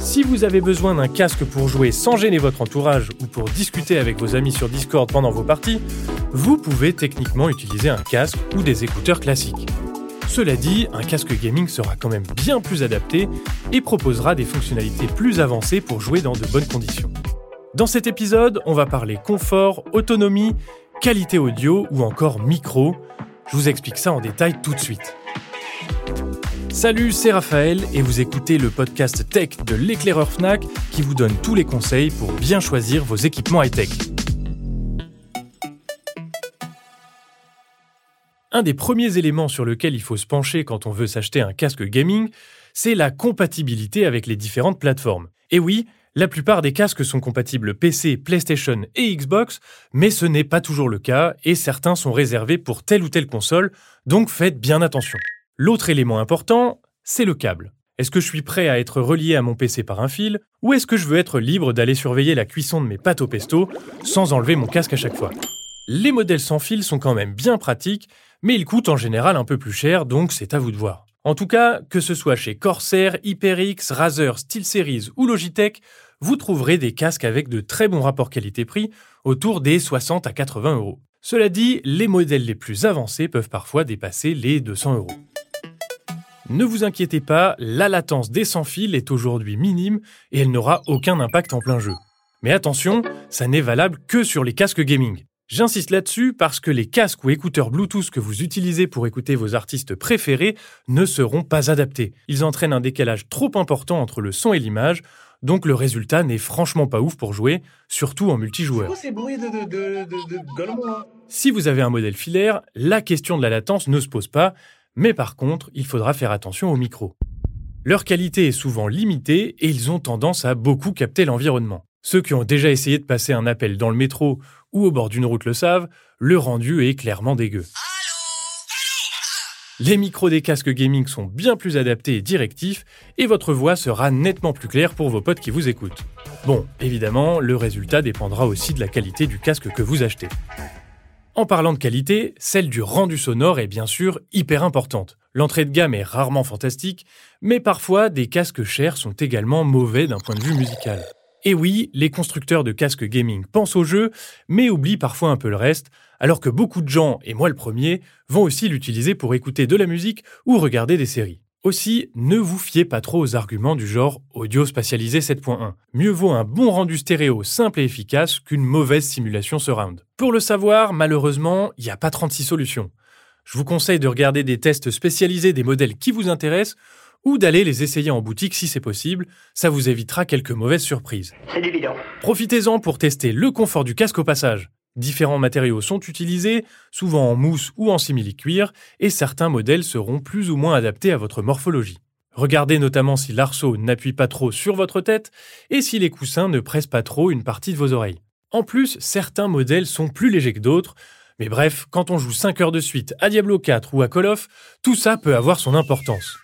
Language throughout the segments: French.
Si vous avez besoin d'un casque pour jouer sans gêner votre entourage ou pour discuter avec vos amis sur Discord pendant vos parties, vous pouvez techniquement utiliser un casque ou des écouteurs classiques. Cela dit, un casque gaming sera quand même bien plus adapté et proposera des fonctionnalités plus avancées pour jouer dans de bonnes conditions. Dans cet épisode, on va parler confort, autonomie, qualité audio ou encore micro. Je vous explique ça en détail tout de suite. Salut, c'est Raphaël et vous écoutez le podcast tech de l'éclaireur Fnac qui vous donne tous les conseils pour bien choisir vos équipements high-tech. Un des premiers éléments sur lequel il faut se pencher quand on veut s'acheter un casque gaming, c'est la compatibilité avec les différentes plateformes. Et oui, la plupart des casques sont compatibles PC, PlayStation et Xbox, mais ce n'est pas toujours le cas et certains sont réservés pour telle ou telle console, donc faites bien attention. L'autre élément important, c'est le câble. Est-ce que je suis prêt à être relié à mon PC par un fil, ou est-ce que je veux être libre d'aller surveiller la cuisson de mes pâtes au pesto sans enlever mon casque à chaque fois? Les modèles sans fil sont quand même bien pratiques, mais ils coûtent en général un peu plus cher, donc c'est à vous de voir. En tout cas, que ce soit chez Corsair, HyperX, Razer, SteelSeries ou Logitech, vous trouverez des casques avec de très bons rapports qualité-prix, autour des 60 à 80 euros. Cela dit, les modèles les plus avancés peuvent parfois dépasser les 200 euros. Ne vous inquiétez pas, la latence des sans-fils est aujourd'hui minime et elle n'aura aucun impact en plein jeu. Mais attention, ça n'est valable que sur les casques gaming. J'insiste là-dessus parce que les casques ou écouteurs Bluetooth que vous utilisez pour écouter vos artistes préférés ne seront pas adaptés. Ils entraînent un décalage trop important entre le son et l'image, donc le résultat n'est franchement pas ouf pour jouer, surtout en multijoueur. Si vous avez un modèle filaire, la question de la latence ne se pose pas, mais par contre, il faudra faire attention aux micros. Leur qualité est souvent limitée et ils ont tendance à beaucoup capter l'environnement. Ceux qui ont déjà essayé de passer un appel dans le métro ou au bord d'une route le savent, le rendu est clairement dégueu. Les micros des casques gaming sont bien plus adaptés et directifs, et votre voix sera nettement plus claire pour vos potes qui vous écoutent. Bon, évidemment, le résultat dépendra aussi de la qualité du casque que vous achetez. En parlant de qualité, celle du rendu sonore est bien sûr hyper importante. L'entrée de gamme est rarement fantastique, mais parfois des casques chers sont également mauvais d'un point de vue musical. Et oui, les constructeurs de casques gaming pensent au jeu, mais oublient parfois un peu le reste, alors que beaucoup de gens, et moi le premier, vont aussi l'utiliser pour écouter de la musique ou regarder des séries. Aussi, ne vous fiez pas trop aux arguments du genre audio spatialisé 7.1. Mieux vaut un bon rendu stéréo simple et efficace qu'une mauvaise simulation surround. Pour le savoir, malheureusement, il n'y a pas 36 solutions. Je vous conseille de regarder des tests spécialisés des modèles qui vous intéressent ou d'aller les essayer en boutique si c'est possible, ça vous évitera quelques mauvaises surprises. C'est du bidon. Profitez-en pour tester le confort du casque au passage. Différents matériaux sont utilisés, souvent en mousse ou en simili-cuir, et certains modèles seront plus ou moins adaptés à votre morphologie. Regardez notamment si l'arceau n'appuie pas trop sur votre tête et si les coussins ne pressent pas trop une partie de vos oreilles. En plus, certains modèles sont plus légers que d'autres, mais bref, quand on joue 5 heures de suite à Diablo 4 ou à Call of, tout ça peut avoir son importance.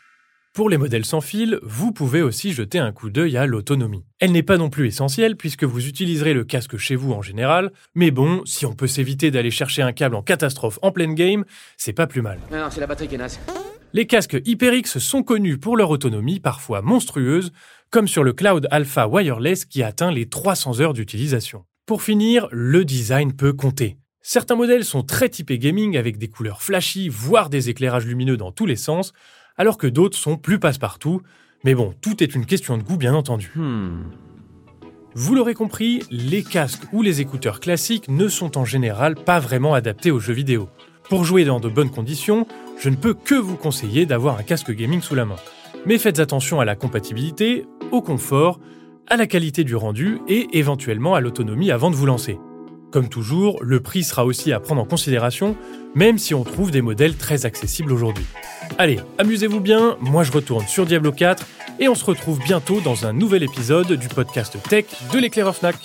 Pour les modèles sans fil, vous pouvez aussi jeter un coup d'œil à l'autonomie. Elle n'est pas non plus essentielle puisque vous utiliserez le casque chez vous en général, mais bon, si on peut s'éviter d'aller chercher un câble en catastrophe en pleine game, c'est pas plus mal. Non, non, c'est la batterie qui est naze. Les casques HyperX sont connus pour leur autonomie parfois monstrueuse, comme sur le Cloud Alpha Wireless qui atteint les 300 heures d'utilisation. Pour finir, le design peut compter. Certains modèles sont très typés gaming avec des couleurs flashy, voire des éclairages lumineux dans tous les sens, alors que d'autres sont plus passe-partout. Mais bon, tout est une question de goût, bien entendu. Vous l'aurez compris, les casques ou les écouteurs classiques ne sont en général pas vraiment adaptés aux jeux vidéo. Pour jouer dans de bonnes conditions, je ne peux que vous conseiller d'avoir un casque gaming sous la main. Mais faites attention à la compatibilité, au confort, à la qualité du rendu et éventuellement à l'autonomie avant de vous lancer. Comme toujours, le prix sera aussi à prendre en considération, même si on trouve des modèles très accessibles aujourd'hui. Allez, amusez-vous bien, moi je retourne sur Diablo 4 et on se retrouve bientôt dans un nouvel épisode du podcast Tech de l'éclaireur Fnac.